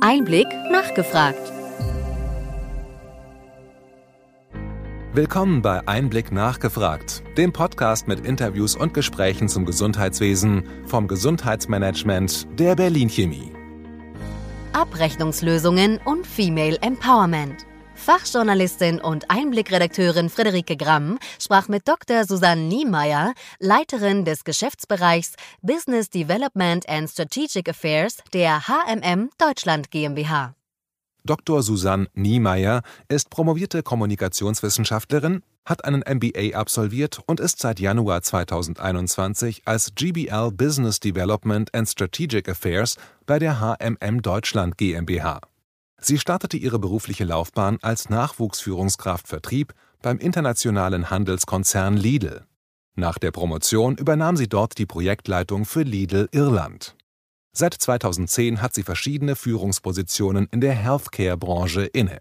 Einblick nachgefragt. Willkommen bei Einblick nachgefragt, dem Podcast mit Interviews und Gesprächen zum Gesundheitswesen vom Gesundheitsmanagement der Berlin Chemie. Abrechnungslösungen und Female Empowerment. Fachjournalistin und Einblickredakteurin Friederike Gramm sprach mit Dr. Susanne Niemeyer, Leiterin des Geschäftsbereichs Business Development and Strategic Affairs der HMM Deutschland GmbH. Dr. Susanne Niemeyer ist promovierte Kommunikationswissenschaftlerin, hat einen MBA absolviert und ist seit Januar 2021 als GBL Business Development and Strategic Affairs bei der HMM Deutschland GmbH. Sie startete ihre berufliche Laufbahn als Nachwuchsführungskraft Vertrieb beim internationalen Handelskonzern Lidl. Nach der Promotion übernahm sie dort die Projektleitung für Lidl Irland. Seit 2010 hat sie verschiedene Führungspositionen in der Healthcare-Branche inne.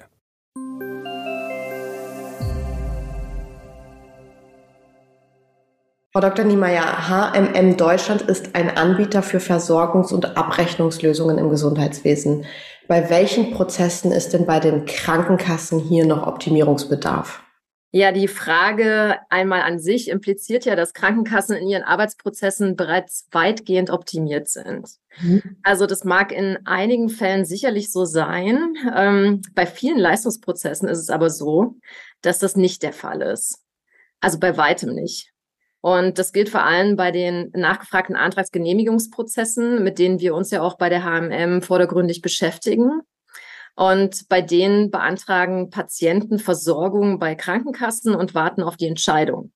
Frau Dr. Niemeyer, HMM Deutschland ist ein Anbieter für Versorgungs- und Abrechnungslösungen im Gesundheitswesen. Bei welchen Prozessen ist denn bei den Krankenkassen hier noch Optimierungsbedarf? Ja, die Frage einmal an sich impliziert ja, dass Krankenkassen in ihren Arbeitsprozessen bereits weitgehend optimiert sind. Mhm. Also das mag in einigen Fällen sicherlich so sein. Ähm, bei vielen Leistungsprozessen ist es aber so, dass das nicht der Fall ist. Also bei weitem nicht. Und das gilt vor allem bei den nachgefragten Antragsgenehmigungsprozessen, mit denen wir uns ja auch bei der HMM vordergründig beschäftigen. Und bei denen beantragen Patienten Versorgung bei Krankenkassen und warten auf die Entscheidung.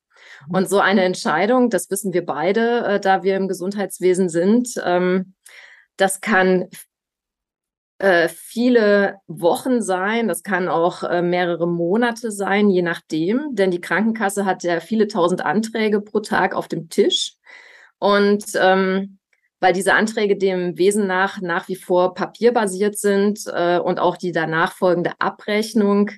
Und so eine Entscheidung, das wissen wir beide, äh, da wir im Gesundheitswesen sind, ähm, das kann äh, viele Wochen sein, das kann auch äh, mehrere Monate sein, je nachdem, denn die Krankenkasse hat ja viele tausend Anträge pro Tag auf dem Tisch. Und ähm, weil diese Anträge dem Wesen nach nach wie vor papierbasiert sind äh, und auch die danach folgende Abrechnung,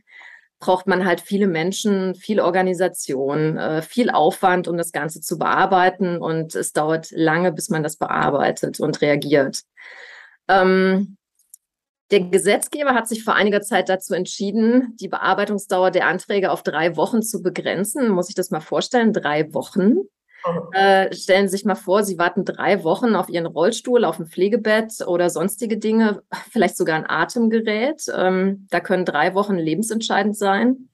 braucht man halt viele Menschen, viel Organisation, äh, viel Aufwand, um das Ganze zu bearbeiten. Und es dauert lange, bis man das bearbeitet und reagiert. Ähm, der Gesetzgeber hat sich vor einiger Zeit dazu entschieden, die Bearbeitungsdauer der Anträge auf drei Wochen zu begrenzen. Muss ich das mal vorstellen? Drei Wochen. Oh. Äh, stellen Sie sich mal vor, Sie warten drei Wochen auf Ihren Rollstuhl, auf ein Pflegebett oder sonstige Dinge, vielleicht sogar ein Atemgerät. Ähm, da können drei Wochen lebensentscheidend sein.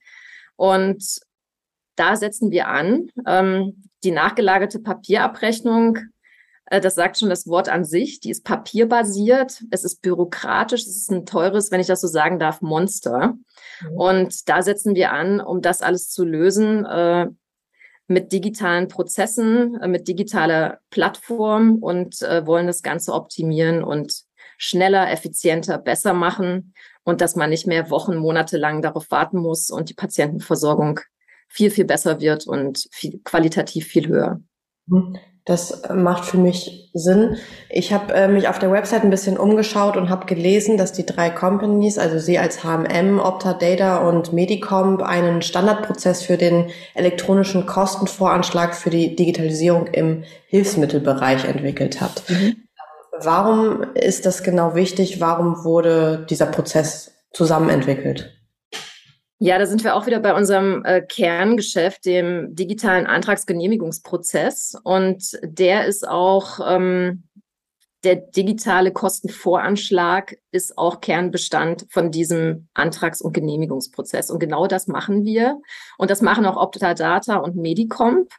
Und da setzen wir an. Ähm, die nachgelagerte Papierabrechnung das sagt schon das Wort an sich. Die ist papierbasiert. Es ist bürokratisch. Es ist ein teures, wenn ich das so sagen darf, Monster. Mhm. Und da setzen wir an, um das alles zu lösen, äh, mit digitalen Prozessen, äh, mit digitaler Plattform und äh, wollen das Ganze optimieren und schneller, effizienter, besser machen und dass man nicht mehr Wochen, Monate lang darauf warten muss und die Patientenversorgung viel, viel besser wird und viel, qualitativ viel höher. Mhm. Das macht für mich Sinn. Ich habe äh, mich auf der Website ein bisschen umgeschaut und habe gelesen, dass die drei Companies, also Sie als HMM, Opta Data und Medicomp, einen Standardprozess für den elektronischen Kostenvoranschlag für die Digitalisierung im Hilfsmittelbereich entwickelt hat. Mhm. Warum ist das genau wichtig? Warum wurde dieser Prozess zusammen entwickelt? Ja, da sind wir auch wieder bei unserem äh, Kerngeschäft, dem digitalen Antragsgenehmigungsprozess. Und der ist auch, ähm, der digitale Kostenvoranschlag ist auch Kernbestand von diesem Antrags- und Genehmigungsprozess. Und genau das machen wir. Und das machen auch Optadata und Medicomp.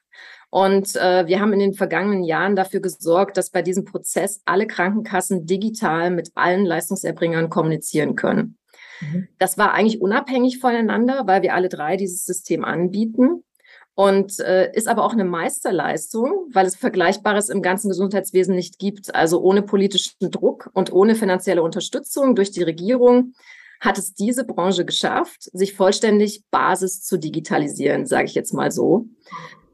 Und äh, wir haben in den vergangenen Jahren dafür gesorgt, dass bei diesem Prozess alle Krankenkassen digital mit allen Leistungserbringern kommunizieren können. Mhm. Das war eigentlich unabhängig voneinander, weil wir alle drei dieses System anbieten. Und äh, ist aber auch eine Meisterleistung, weil es Vergleichbares im ganzen Gesundheitswesen nicht gibt. Also ohne politischen Druck und ohne finanzielle Unterstützung durch die Regierung hat es diese Branche geschafft, sich vollständig Basis zu digitalisieren, sage ich jetzt mal so.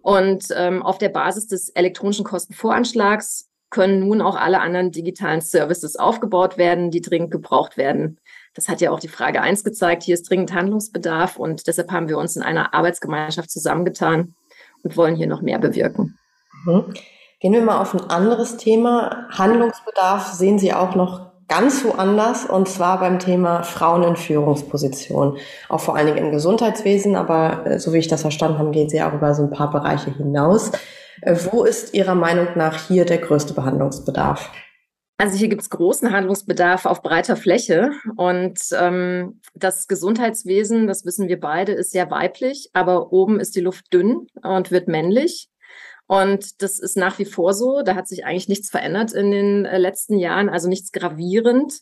Und ähm, auf der Basis des elektronischen Kostenvoranschlags können nun auch alle anderen digitalen Services aufgebaut werden, die dringend gebraucht werden. Das hat ja auch die Frage eins gezeigt. Hier ist dringend Handlungsbedarf und deshalb haben wir uns in einer Arbeitsgemeinschaft zusammengetan und wollen hier noch mehr bewirken. Mhm. Gehen wir mal auf ein anderes Thema. Handlungsbedarf sehen Sie auch noch ganz woanders und zwar beim Thema Frauen in Führungspositionen. Auch vor allen Dingen im Gesundheitswesen, aber äh, so wie ich das verstanden habe, geht sie auch über so ein paar Bereiche hinaus. Äh, wo ist Ihrer Meinung nach hier der größte Behandlungsbedarf? Also hier gibt es großen Handlungsbedarf auf breiter Fläche. Und ähm, das Gesundheitswesen, das wissen wir beide, ist sehr weiblich, aber oben ist die Luft dünn und wird männlich. Und das ist nach wie vor so. Da hat sich eigentlich nichts verändert in den äh, letzten Jahren, also nichts gravierend.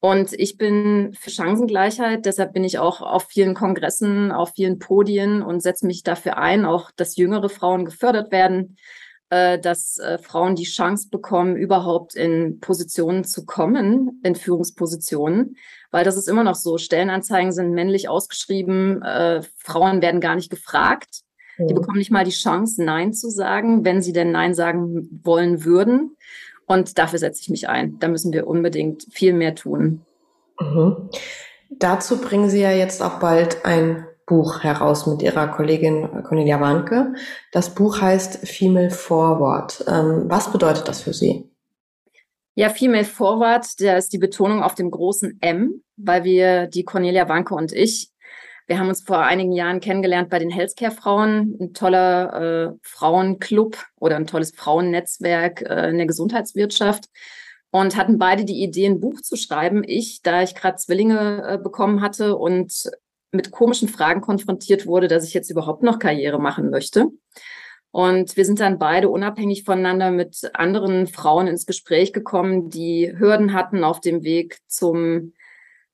Und ich bin für Chancengleichheit, deshalb bin ich auch auf vielen Kongressen, auf vielen Podien und setze mich dafür ein, auch dass jüngere Frauen gefördert werden, äh, dass äh, Frauen die Chance bekommen, überhaupt in Positionen zu kommen, in Führungspositionen, weil das ist immer noch so. Stellenanzeigen sind männlich ausgeschrieben, äh, Frauen werden gar nicht gefragt. Die bekommen nicht mal die Chance, Nein zu sagen, wenn sie denn Nein sagen wollen würden. Und dafür setze ich mich ein. Da müssen wir unbedingt viel mehr tun. Mhm. Dazu bringen Sie ja jetzt auch bald ein Buch heraus mit Ihrer Kollegin Cornelia Warnke. Das Buch heißt Female Forward. Ähm, was bedeutet das für Sie? Ja, Female Forward, da ist die Betonung auf dem großen M, weil wir, die Cornelia Wanke und ich, wir haben uns vor einigen Jahren kennengelernt bei den Healthcare-Frauen, ein toller äh, Frauenclub oder ein tolles Frauennetzwerk äh, in der Gesundheitswirtschaft und hatten beide die Idee, ein Buch zu schreiben. Ich, da ich gerade Zwillinge äh, bekommen hatte und mit komischen Fragen konfrontiert wurde, dass ich jetzt überhaupt noch Karriere machen möchte. Und wir sind dann beide unabhängig voneinander mit anderen Frauen ins Gespräch gekommen, die Hürden hatten auf dem Weg zum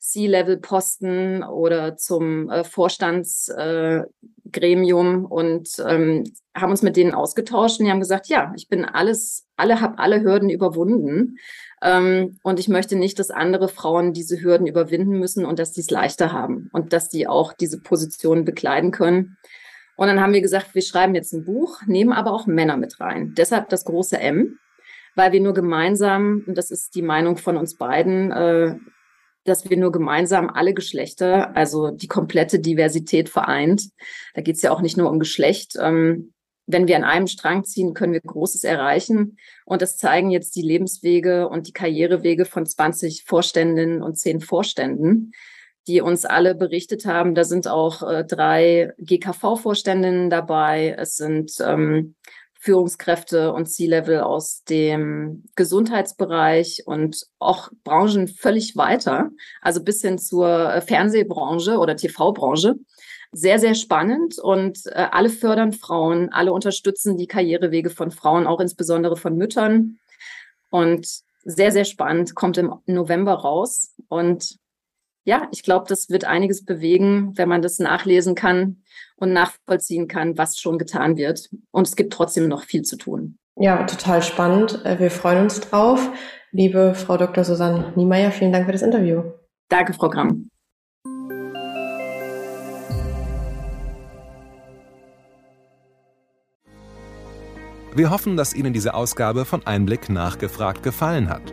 C-Level-Posten oder zum äh, Vorstandsgremium äh, und ähm, haben uns mit denen ausgetauscht und die haben gesagt, ja, ich bin alles, alle habe alle Hürden überwunden ähm, und ich möchte nicht, dass andere Frauen diese Hürden überwinden müssen und dass die es leichter haben und dass die auch diese Positionen bekleiden können. Und dann haben wir gesagt, wir schreiben jetzt ein Buch, nehmen aber auch Männer mit rein. Deshalb das große M, weil wir nur gemeinsam, und das ist die Meinung von uns beiden, äh, dass wir nur gemeinsam alle Geschlechter, also die komplette Diversität vereint. Da geht es ja auch nicht nur um Geschlecht. Ähm, wenn wir an einem Strang ziehen, können wir Großes erreichen. Und das zeigen jetzt die Lebenswege und die Karrierewege von 20 Vorständinnen und 10 Vorständen, die uns alle berichtet haben. Da sind auch äh, drei GKV-Vorständinnen dabei. Es sind ähm, Führungskräfte und C-Level aus dem Gesundheitsbereich und auch Branchen völlig weiter, also bis hin zur Fernsehbranche oder TV-Branche. Sehr, sehr spannend und äh, alle fördern Frauen, alle unterstützen die Karrierewege von Frauen, auch insbesondere von Müttern. Und sehr, sehr spannend, kommt im November raus. Und ja, ich glaube, das wird einiges bewegen, wenn man das nachlesen kann und nachvollziehen kann, was schon getan wird. Und es gibt trotzdem noch viel zu tun. Ja, total spannend. Äh, wir freuen uns drauf. Liebe Frau Dr. Susanne Niemeyer, vielen Dank für das Interview. Danke, Frau Gramm. Wir hoffen, dass Ihnen diese Ausgabe von Einblick nachgefragt gefallen hat.